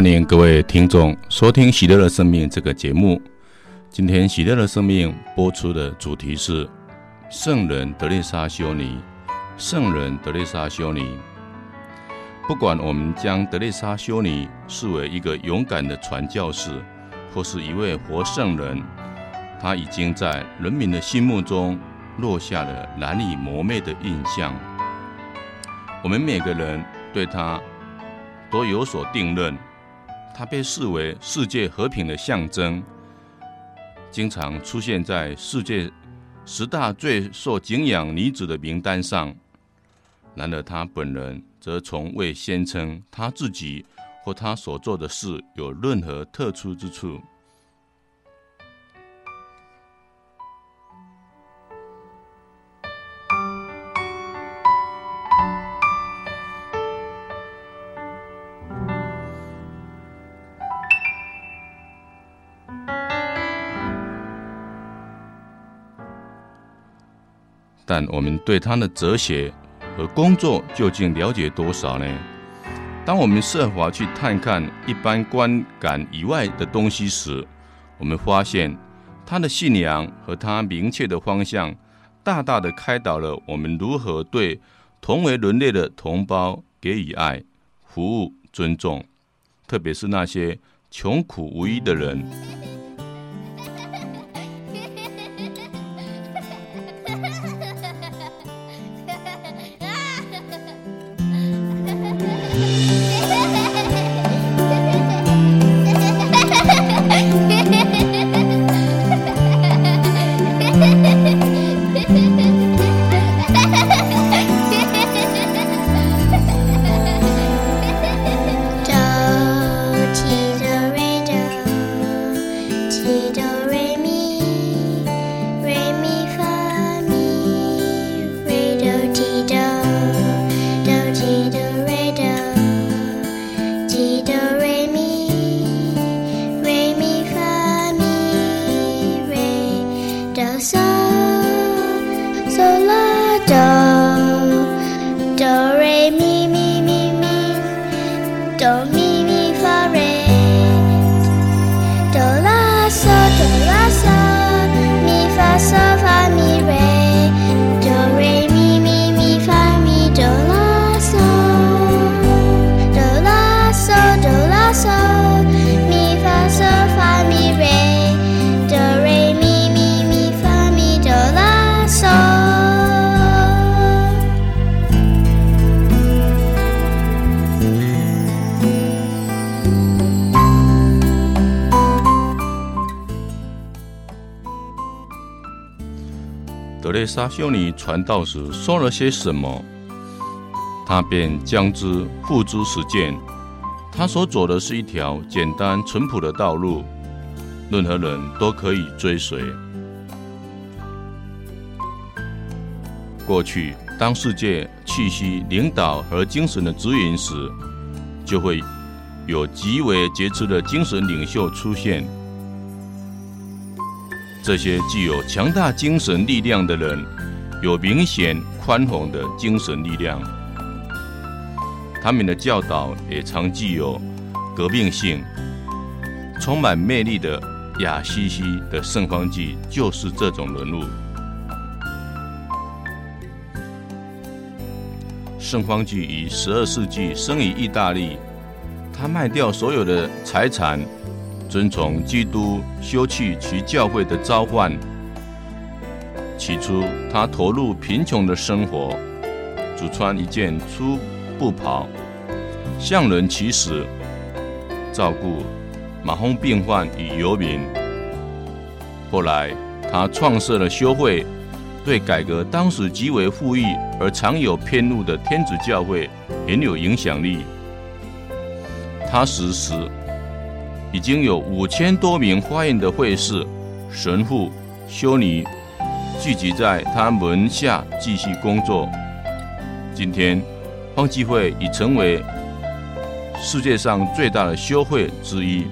欢迎各位听众收听《喜乐的生命》这个节目。今天《喜乐的生命》播出的主题是圣人德丽莎修女。圣人德丽莎修女，不管我们将德丽莎修女视为一个勇敢的传教士，或是一位活圣人，她已经在人民的心目中落下了难以磨灭的印象。我们每个人对她都有所定论。她被视为世界和平的象征，经常出现在世界十大最受敬仰女子的名单上。然而，她本人则从未宣称她自己或她所做的事有任何特殊之处。但我们对他的哲学。和工作究竟了解多少呢？当我们设法去探看一般观感以外的东西时，我们发现他的信仰和他明确的方向，大大的开导了我们如何对同为人类的同胞给予爱、服务、尊重，特别是那些穷苦无依的人。德蕾莎修尼传道时说了些什么，他便将之付诸实践。他所走的是一条简单淳朴的道路，任何人都可以追随。过去，当世界气息领导和精神的指引时，就会有极为杰出的精神领袖出现。这些具有强大精神力量的人，有明显宽宏的精神力量。他们的教导也常具有革命性，充满魅力的亚西西的圣方济就是这种人物。圣方济于十二世纪生于意大利，他卖掉所有的财产。遵从基督休去其教会的召唤。起初，他投入贫穷的生活，只穿一件粗布袍，向人乞食，照顾马蜂病患与游民。后来，他创设了修会，对改革当时极为富裕而常有偏误的天主教会很有影响力。他死时，已经有五千多名花园的会士、神父、修女聚集在他门下继续工作。今天，方济会已成为世界上最大的修会之一。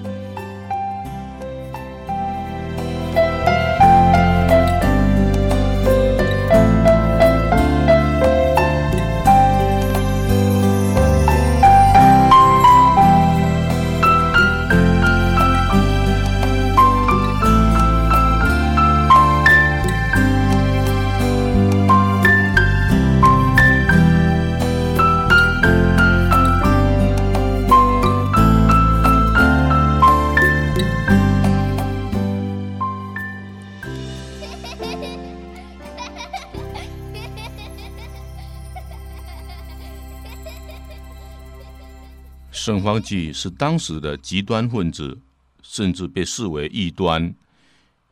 圣方济是当时的极端分子，甚至被视为异端，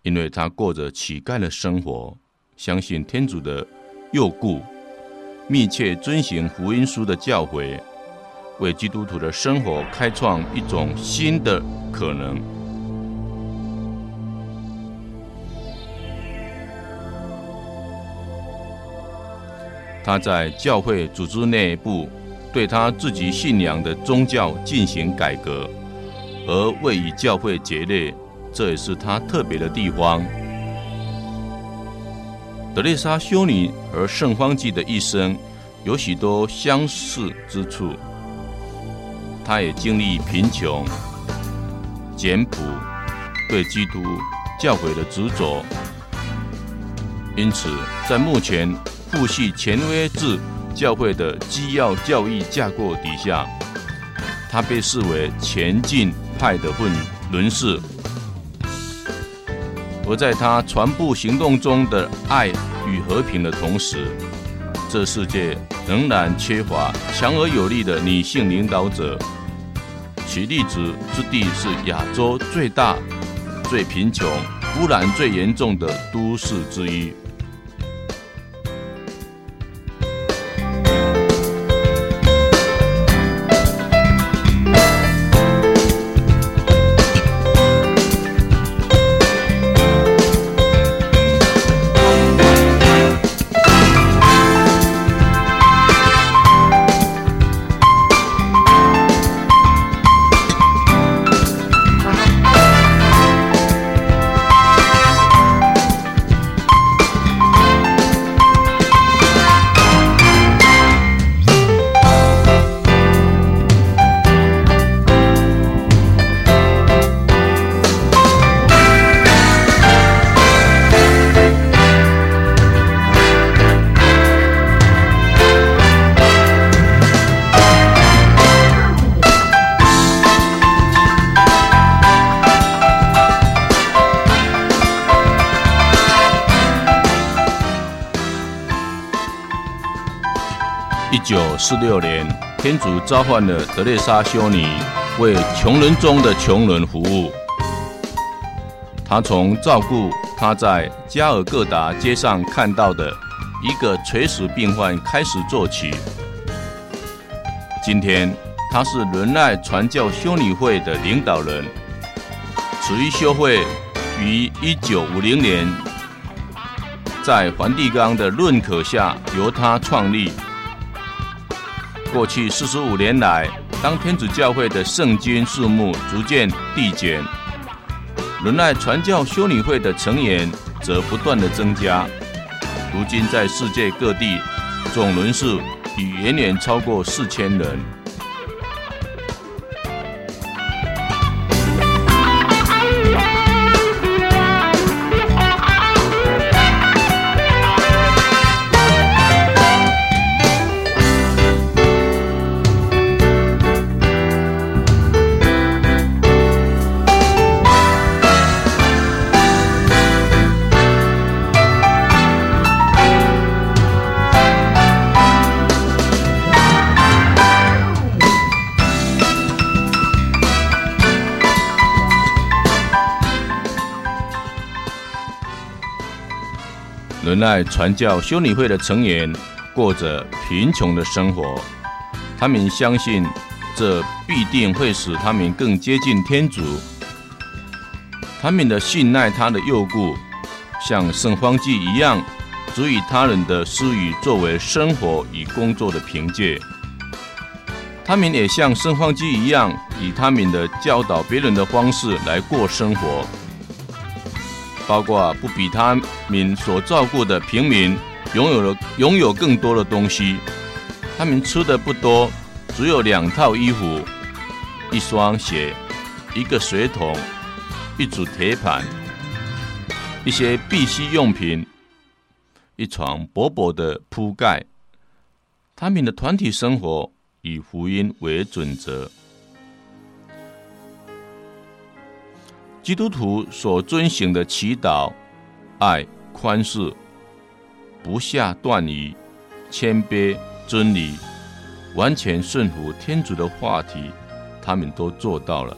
因为他过着乞丐的生活，相信天主的诱故，密切遵行福音书的教诲，为基督徒的生活开创一种新的可能。他在教会组织内部。对他自己信仰的宗教进行改革，而未与教会决裂，这也是他特别的地方。德丽莎修女和圣方济的一生有许多相似之处。他也经历贫穷、简朴，对基督教诲的执着，因此在目前父系权威制。教会的基要教义架构底下，他被视为前进派的混沦士。而在他传播行动中的爱与和平的同时，这世界仍然缺乏强而有力的女性领导者。其例子之地是亚洲最大、最贫穷、污染最严重的都市之一。四六年，天主召唤了德蕾莎修女为穷人中的穷人服务。她从照顾她在加尔各答街上看到的一个垂死病患开始做起。今天，她是仁爱传教修女会的领导人。此一修会于一九五零年在梵蒂冈的认可下由她创立。过去四十五年来，当天主教会的圣经数目逐渐递减，轮奈传教修女会的成员则不断的增加。如今在世界各地，总人数已远远超过四千人。仁爱传教修女会的成员过着贫穷的生活，他们相信这必定会使他们更接近天主。他们的信赖他的诱故，像圣方济一样，足以他人的私语作为生活与工作的凭借。他们也像圣方济一样，以他们的教导别人的方式来过生活。包括不比他们所照顾的平民拥有了拥有更多的东西，他们吃的不多，只有两套衣服、一双鞋、一个水桶、一组铁盘、一些必需用品、一床薄薄的铺盖。他们的团体生活以福音为准则。基督徒所遵循的祈祷、爱、宽恕、不下断语、谦卑、真理，完全顺服天主的话题，他们都做到了。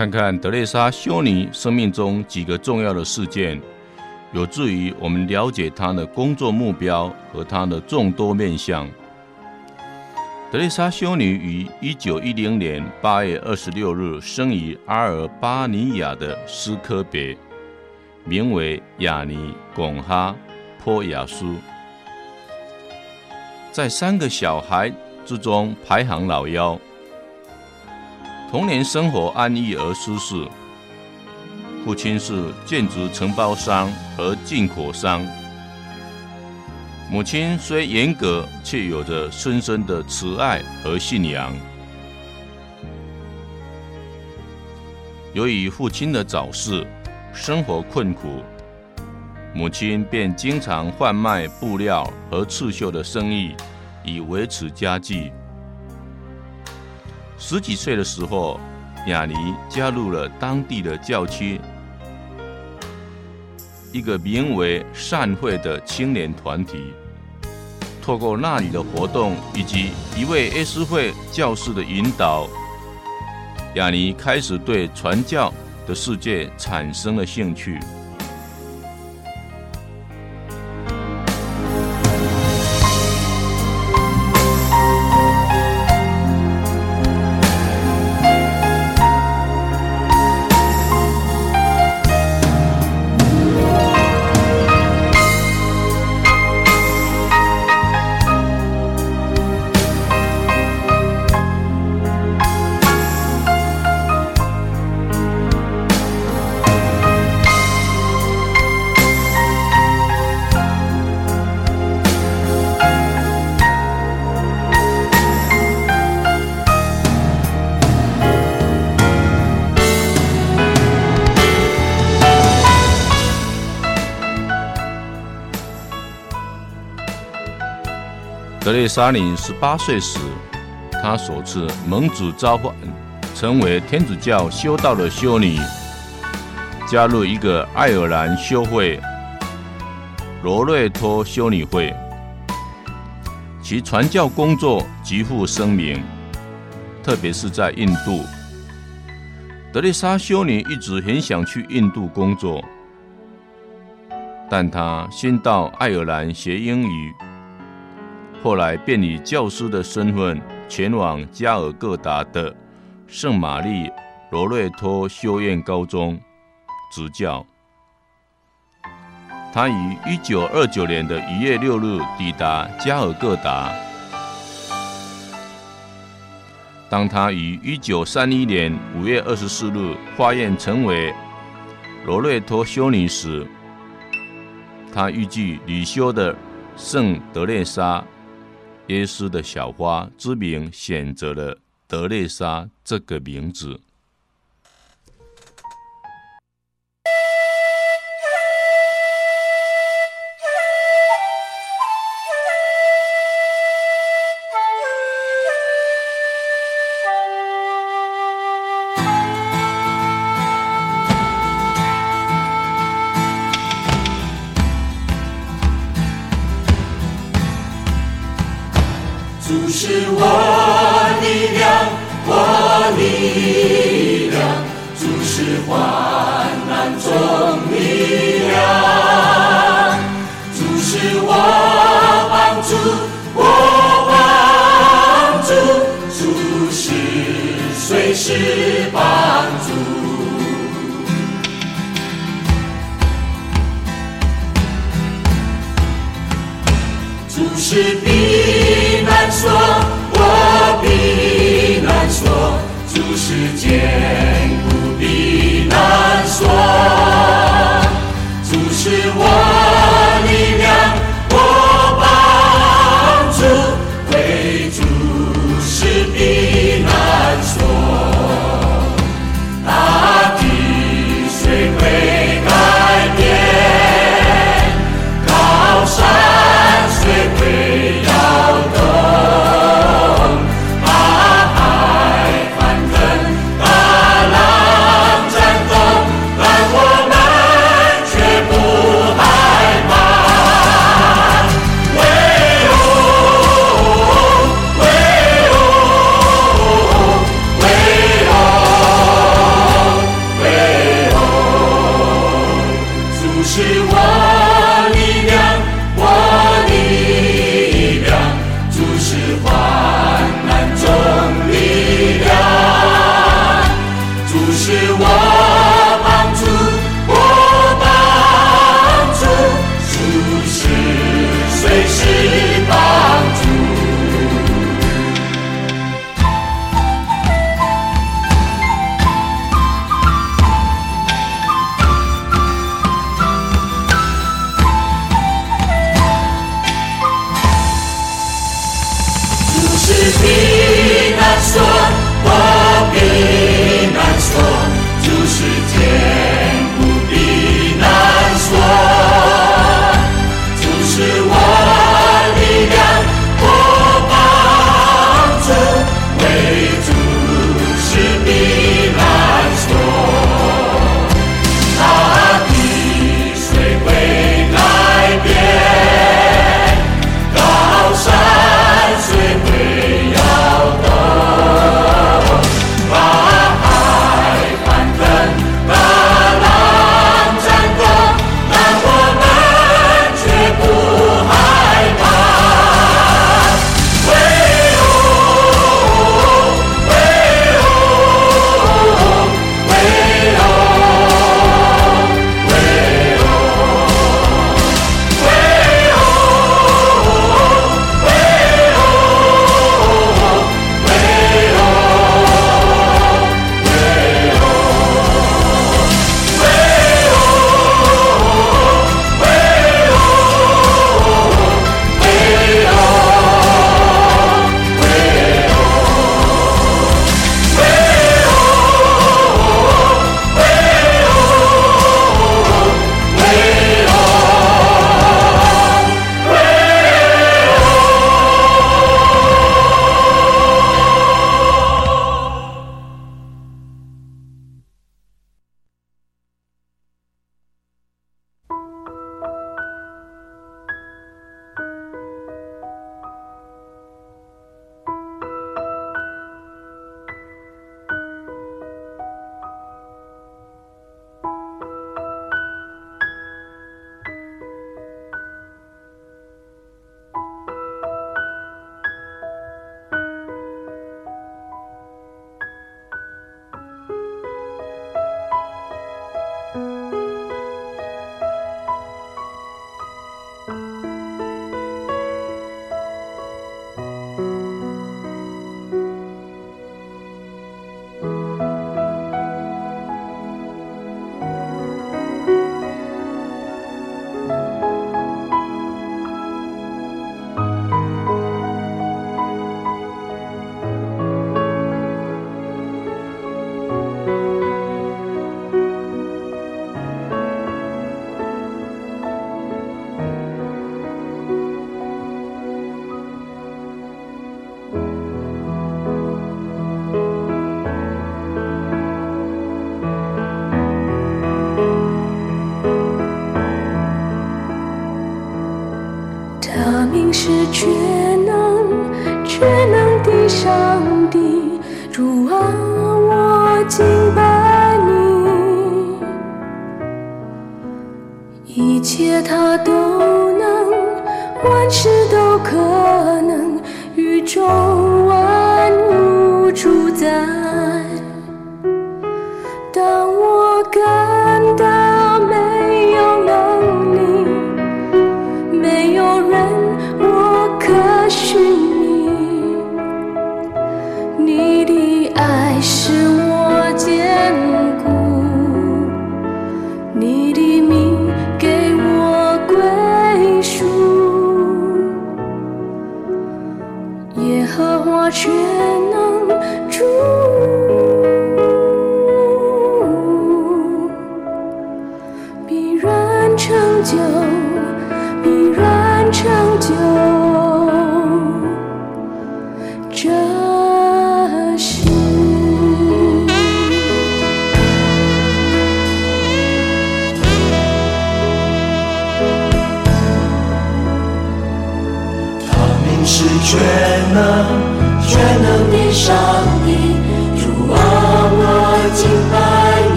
看看德蕾莎修女生命中几个重要的事件，有助于我们了解她的工作目标和她的众多面相。德蕾莎修女于一九一零年八月二十六日生于阿尔巴尼亚的斯科别，名为亚尼贡哈波亚苏，在三个小孩之中排行老幺。童年生活安逸而舒适，父亲是建筑承包商和进口商，母亲虽严格，却有着深深的慈爱和信仰。由于父亲的早逝，生活困苦，母亲便经常贩卖布料和刺绣的生意，以维持家计。十几岁的时候，雅尼加入了当地的教区，一个名为“善会”的青年团体。透过那里的活动以及一位 S 会教师的引导，雅尼开始对传教的世界产生了兴趣。德丽莎女十八岁时，她首次蒙主召唤，成为天主教修道的修女，加入一个爱尔兰修会——罗瑞托修女会，其传教工作极负声名，特别是在印度。德丽莎修女一直很想去印度工作，但她先到爱尔兰学英语。后来便以教师的身份前往加尔各答的圣玛丽罗瑞托修院高中执教。他于一九二九年的一月六日抵达加尔各答。当他于一九三一年五月二十四日化验成为罗瑞托修女时，他预计女修的圣德蕾莎。耶稣的小花之名，选择了德蕾莎这个名字。他明示全能、全能的上帝，主啊，我敬拜你。一切他都能，万事都可能，宇宙。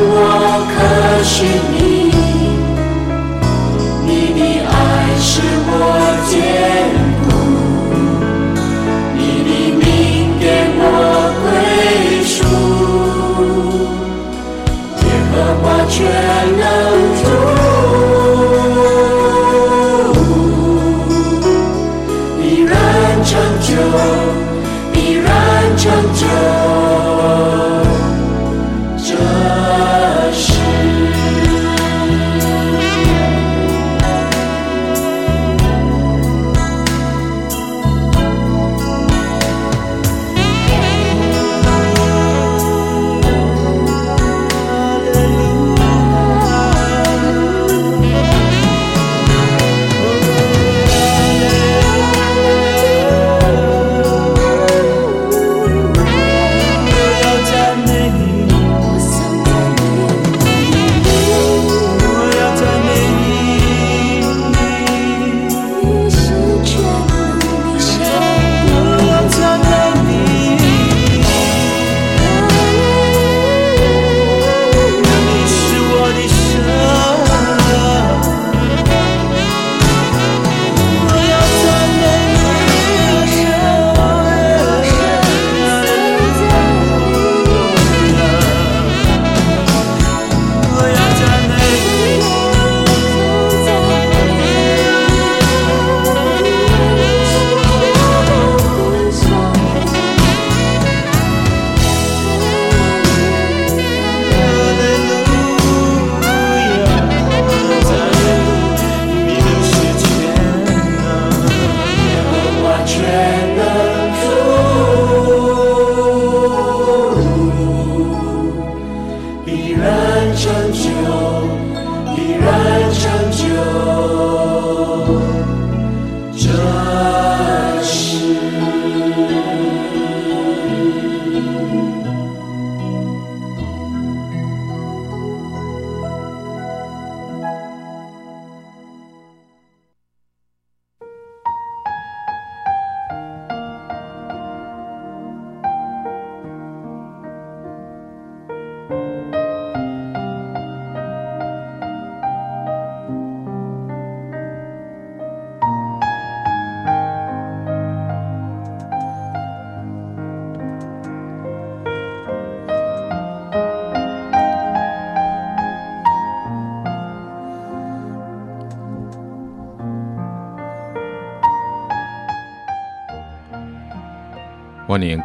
我可是你，你的爱使我坚固，你的名给我归属。耶和华全能主。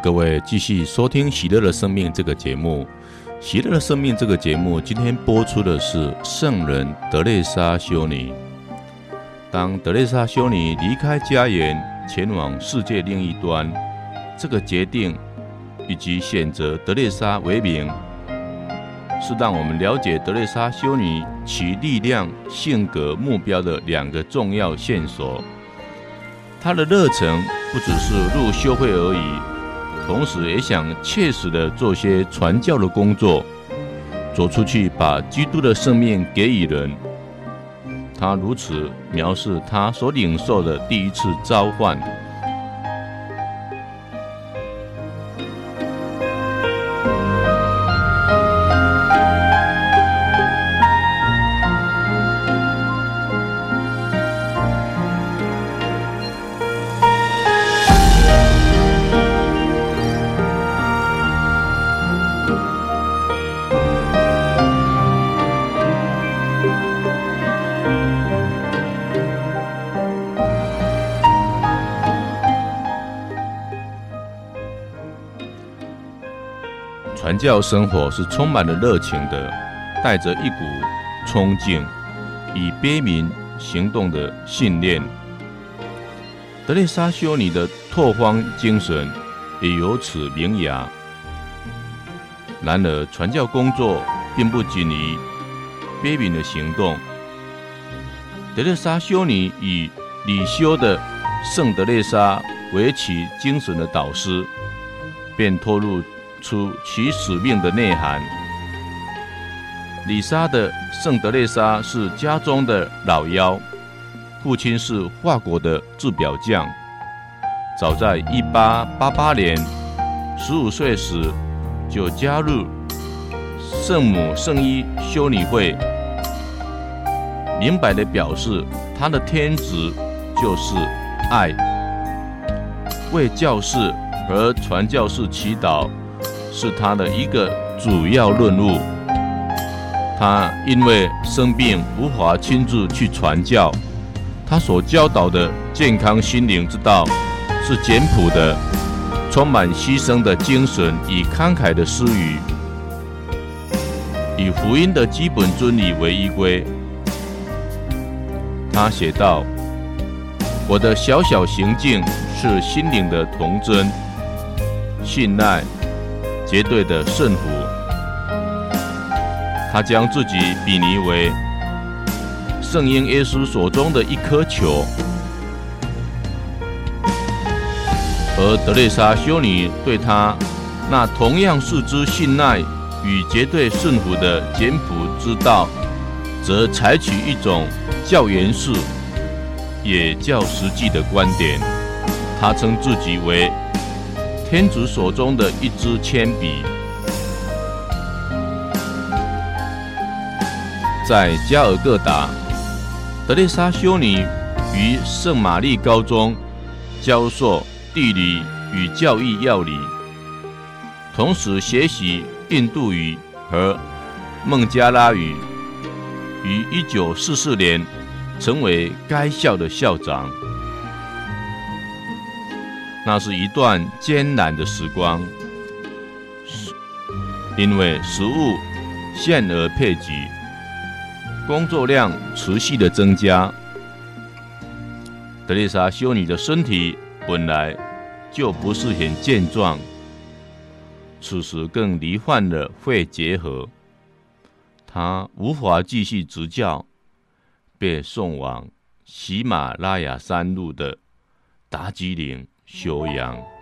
各位继续收听《喜乐的生命》这个节目。《喜乐的生命》这个节目今天播出的是圣人德蕾莎修女。当德蕾莎修女离开家园，前往世界另一端，这个决定以及选择德蕾莎为名，是让我们了解德蕾莎修女其力量、性格、目标的两个重要线索。她的热忱不只是入修会而已。同时也想切实的做些传教的工作，走出去把基督的生命给予人。他如此描述他所领受的第一次召唤。教生活是充满了热情的，带着一股冲劲，以悲悯行动的信念。德蕾莎修女的拓荒精神也由此萌芽。然而，传教工作并不仅于悲悯的行动。德蕾莎修女以李修的圣德蕾莎为其精神的导师，便拖入出其使命的内涵。李莎的圣德蕾莎是家中的老幺，父亲是法国的制表匠。早在1888年，十五岁时就加入圣母圣衣修女会。明白地表示，他的天职就是爱，为教士和传教士祈祷是他的一个主要任务。他因为生病无法亲自去传教，他所教导的健康心灵之道是简朴的，充满牺牲的精神与慷慨的私语，以福音的基本真理为依归。他写道：“我的小小行径是心灵的童真，信赖绝对的顺服。他将自己比拟为圣婴耶稣手中的一颗球，而德蕾莎修女对他那同样视之信赖与绝对顺服的简朴之道，则采取一种。”较严肃，也较实际的观点。他称自己为天主手中的一支铅笔。在加尔各答，德丽莎修女于圣玛丽高中教授地理与教育要理，同时学习印度语和孟加拉语。于一九四四年，成为该校的校长。那是一段艰难的时光，因为食物限额配给，工作量持续的增加。德丽莎修女的身体本来就不是很健壮，此时更罹患了肺结核。她无法继续执教，被送往喜马拉雅山麓的达吉岭修养。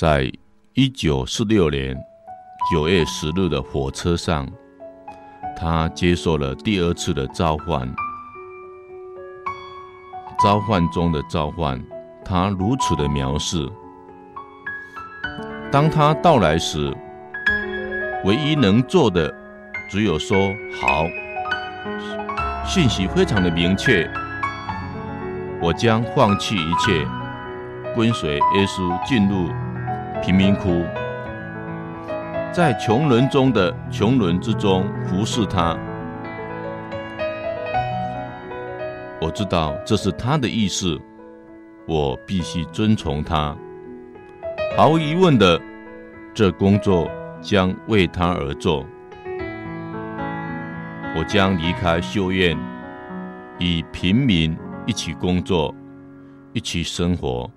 在一九四六年九月十日的火车上，他接受了第二次的召唤。召唤中的召唤，他如此的描述：当他到来时，唯一能做的只有说“好”。信息非常的明确，我将放弃一切，跟随耶稣进入。贫民窟，在穷人中的穷人之中服侍他。我知道这是他的意思，我必须遵从他。毫无疑问的，这工作将为他而做。我将离开修院，与平民一起工作，一起生活。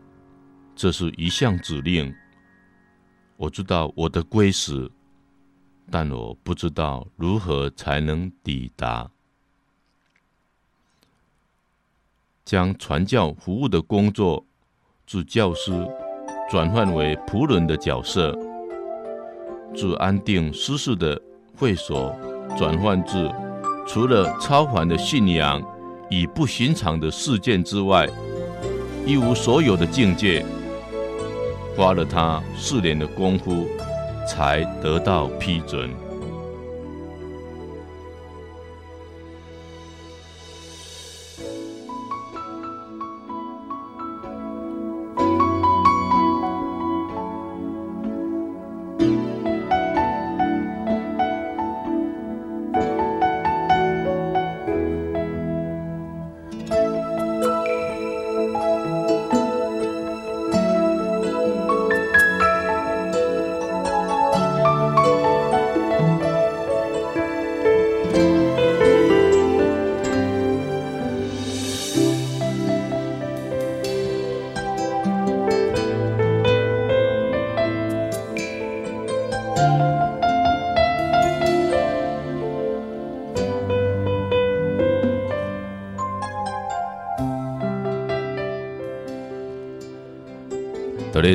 这是一项指令。我知道我的归属，但我不知道如何才能抵达。将传教服务的工作，自教师转换为仆人的角色，自安定舒适的会所转换至除了超凡的信仰与不寻常的事件之外，一无所有的境界。花了他四年的功夫才得到批准。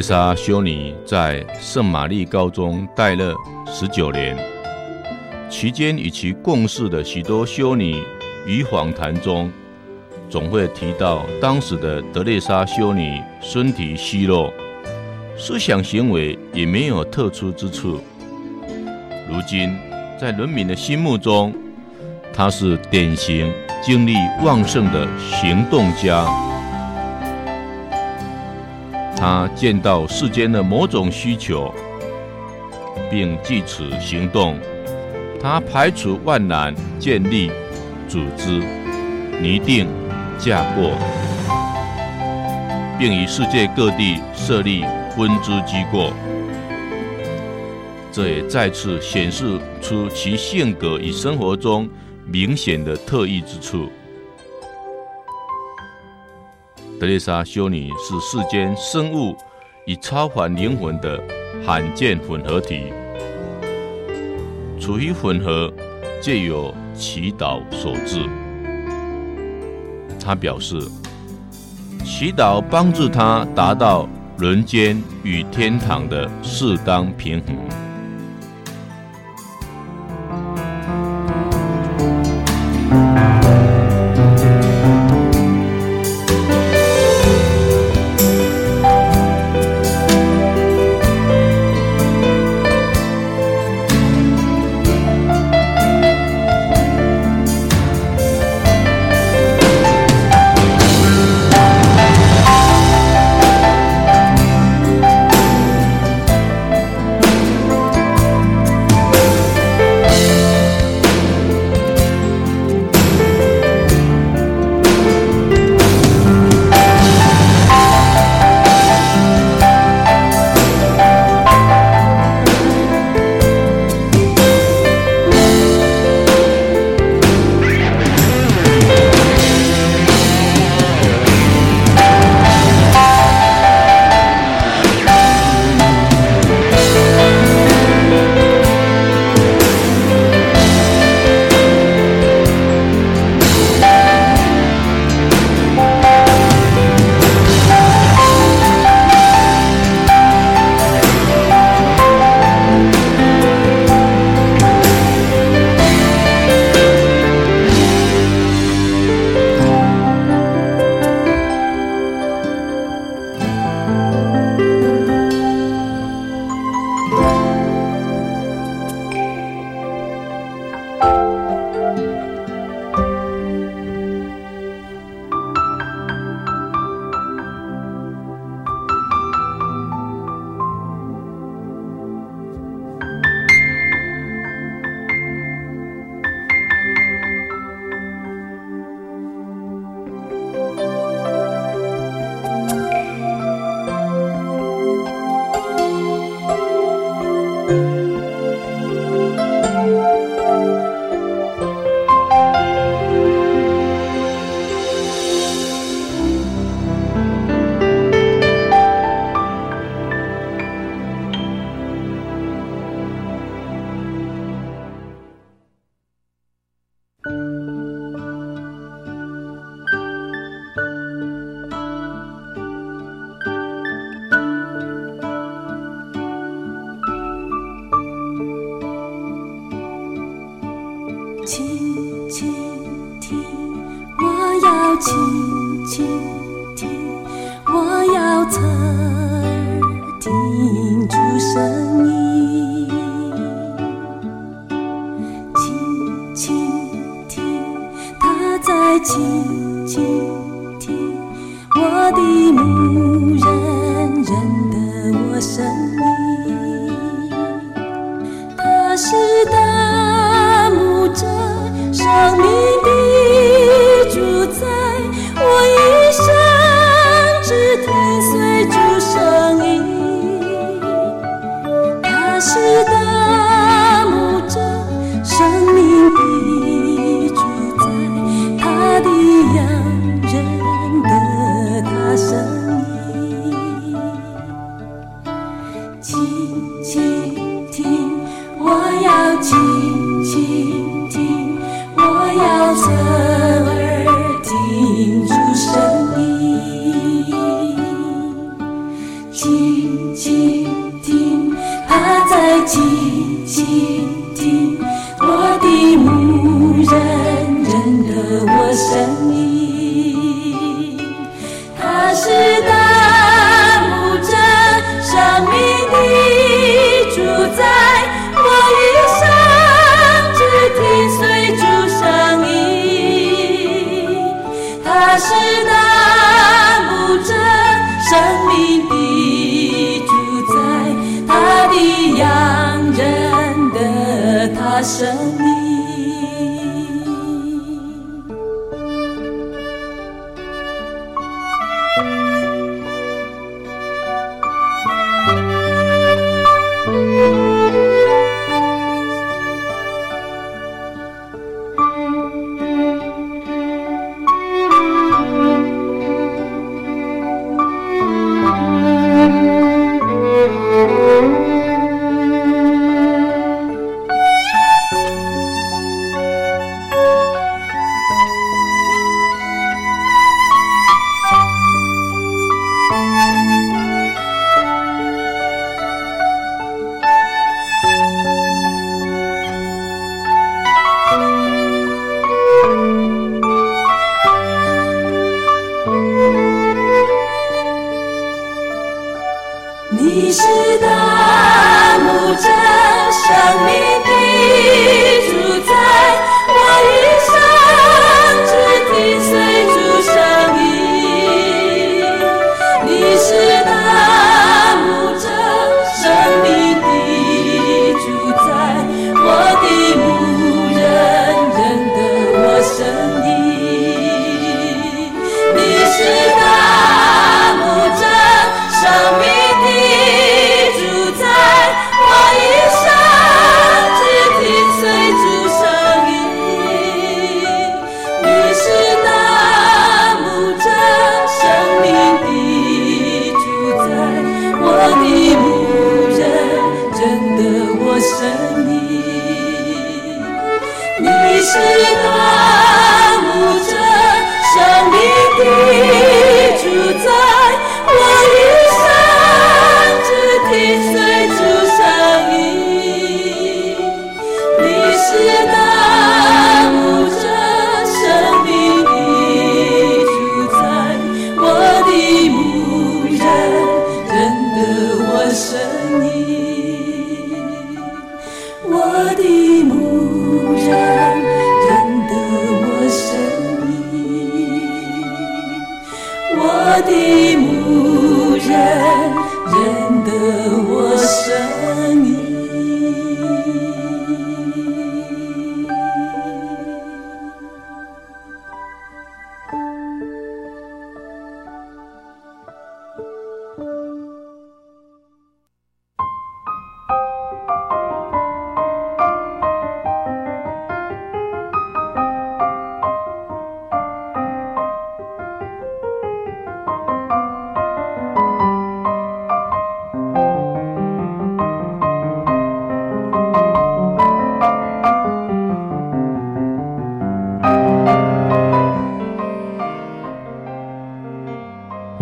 莎修女在圣玛丽高中待了十九年，期间与其共事的许多修女与访谈中，总会提到当时的德蕾莎修女身体虚弱，思想行为也没有特殊之处。如今，在人民的心目中，她是典型精力旺盛的行动家。他见到世间的某种需求，并据此行动。他排除万难，建立组织，拟定架构，并于世界各地设立分支机构。这也再次显示出其性格与生活中明显的特异之处。德丽莎修女是世间生物与超凡灵魂的罕见混合体，处于混合，借由祈祷所致。她表示，祈祷帮助她达到人间与天堂的适当平衡。生命。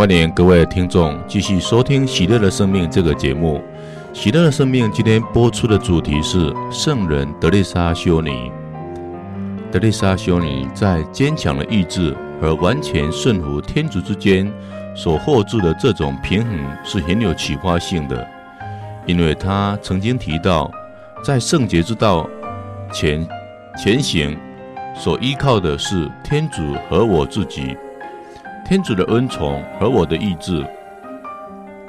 欢迎各位听众继续收听《喜乐的生命》这个节目。《喜乐的生命》今天播出的主题是圣人德丽莎修女。德丽莎修女在坚强的意志和完全顺服天主之间所获致的这种平衡是很有启发性的，因为她曾经提到，在圣洁之道前前行，所依靠的是天主和我自己。天主的恩宠和我的意志。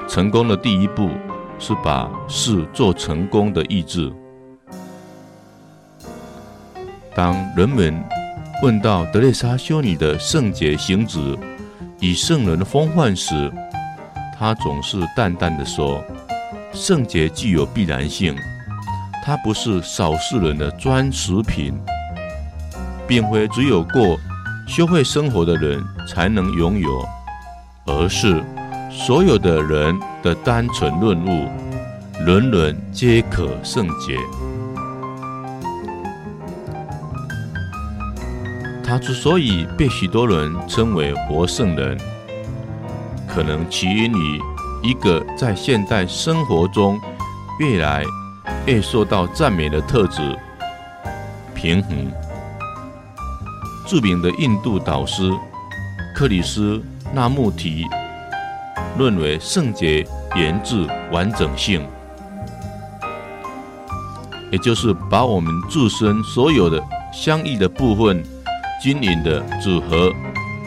成功的第一步是把事做成功的意志。当人们问到德蕾莎修女的圣洁行止与圣人的风范时，她总是淡淡的说：“圣洁具有必然性，它不是少数人的专属品，并非只有过学会生活的人才能拥有，而是。”所有的人的单纯论悟，人人皆可圣洁。他之所以被许多人称为活圣人，可能起因于一个在现代生活中越来越受到赞美的特质——平衡。著名的印度导师克里斯纳穆提。认为圣洁源自完整性，也就是把我们自身所有的相异的部分均匀的组合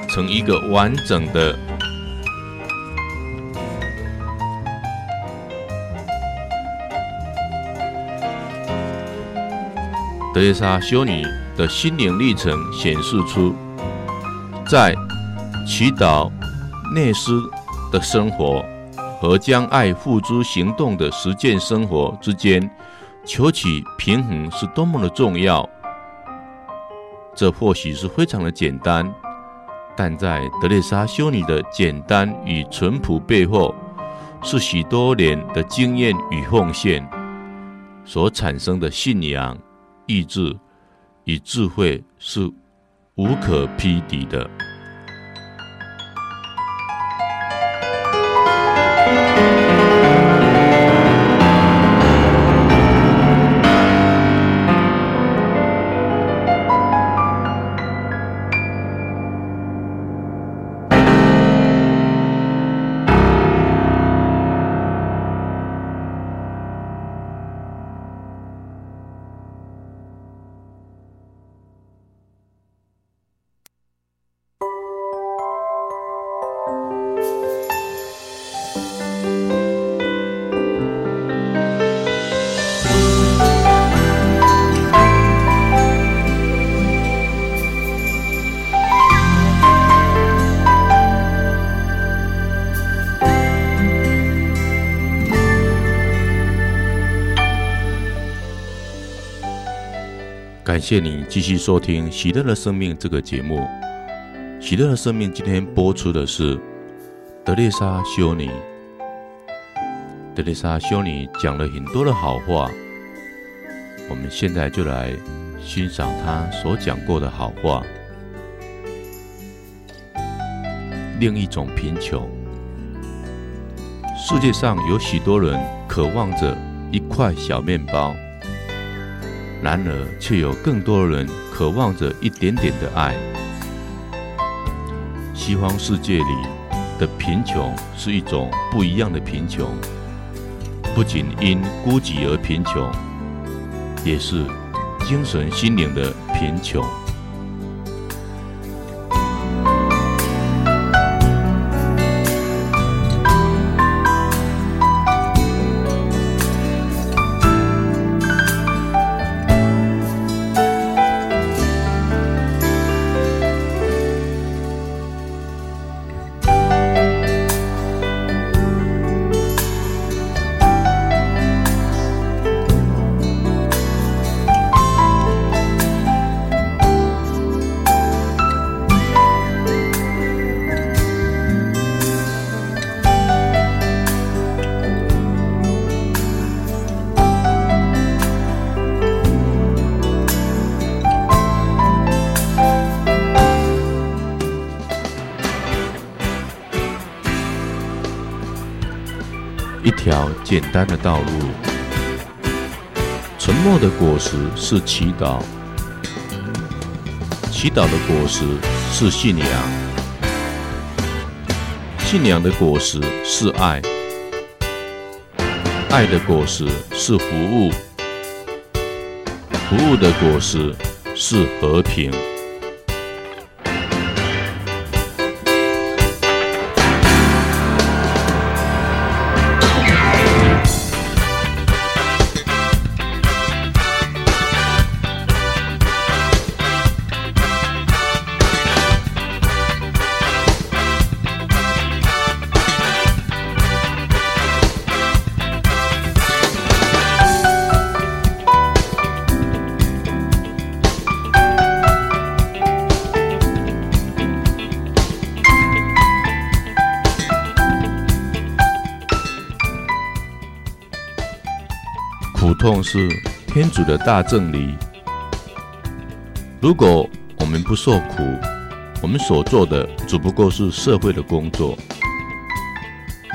成一个完整的。德蕾莎修女的心灵历程显示出，在祈祷内思。的生活和将爱付诸行动的实践生活之间，求取平衡是多么的重要。这或许是非常的简单，但在德蕾莎修女的简单与淳朴背后，是许多年的经验与奉献所产生的信仰、意志与智慧，是无可匹敌的。谢你继续收听《喜乐的生命》这个节目。《喜乐的生命》今天播出的是德丽莎修女。德丽莎修女讲了很多的好话，我们现在就来欣赏她所讲过的好话。另一种贫穷，世界上有许多人渴望着一块小面包。然而，却有更多人渴望着一点点的爱。西方世界里的贫穷是一种不一样的贫穷，不仅因孤寂而贫穷，也是精神心灵的贫穷。是祈祷，祈祷的果实是信仰，信仰的果实是爱，爱的果实是服务，服务的果实是和平。是天主的大正理。如果我们不受苦，我们所做的只不过是社会的工作。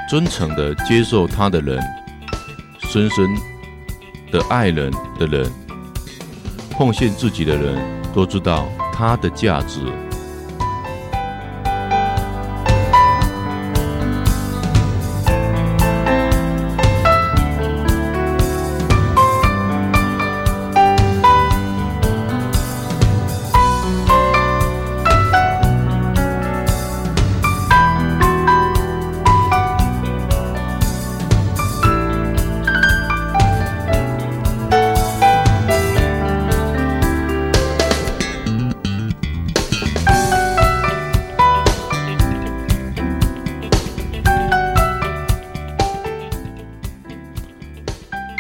真诚的接受他的人，深深的爱人的人，奉献自己的人，都知道他的价值。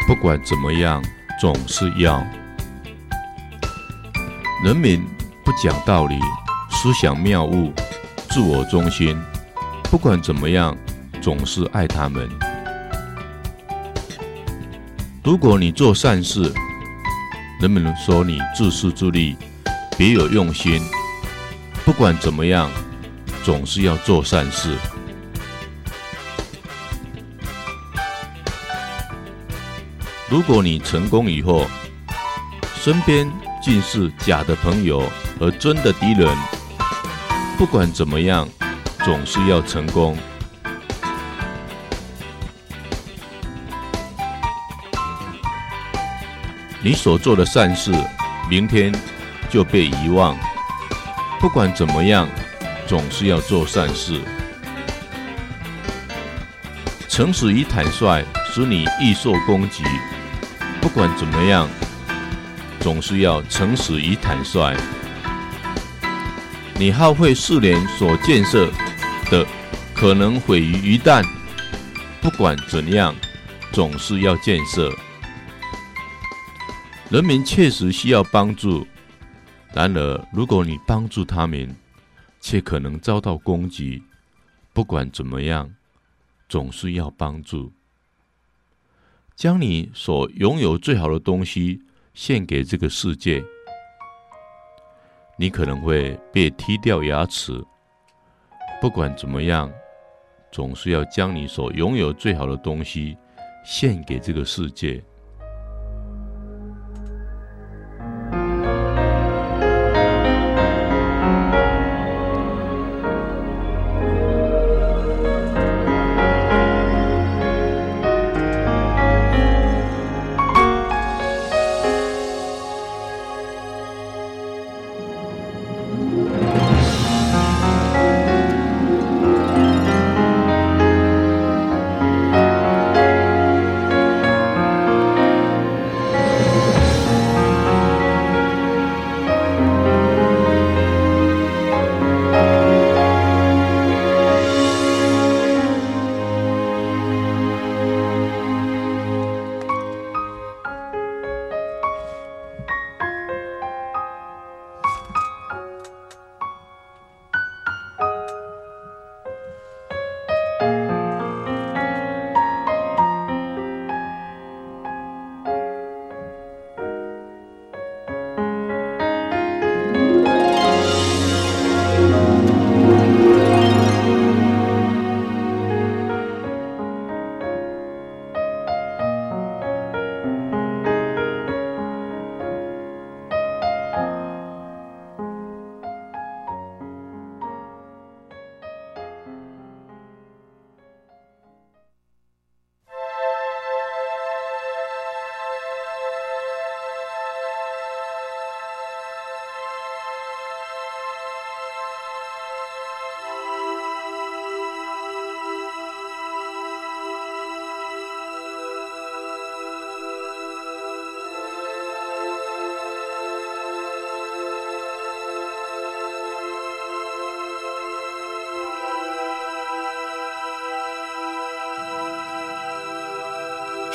不管怎么样，总是要。人民不讲道理，思想谬误，自我中心。不管怎么样，总是爱他们。如果你做善事，人们说你自私自利，别有用心。不管怎么样，总是要做善事。如果你成功以后，身边尽是假的朋友和真的敌人，不管怎么样，总是要成功。你所做的善事，明天就被遗忘。不管怎么样，总是要做善事。诚实与坦率，使你易受攻击。不管怎么样，总是要诚实与坦率。你耗费四年所建设的，可能毁于一旦。不管怎样，总是要建设。人民确实需要帮助，然而，如果你帮助他们，却可能遭到攻击。不管怎么样，总是要帮助。将你所拥有最好的东西献给这个世界，你可能会被踢掉牙齿。不管怎么样，总是要将你所拥有最好的东西献给这个世界。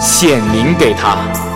显明给他。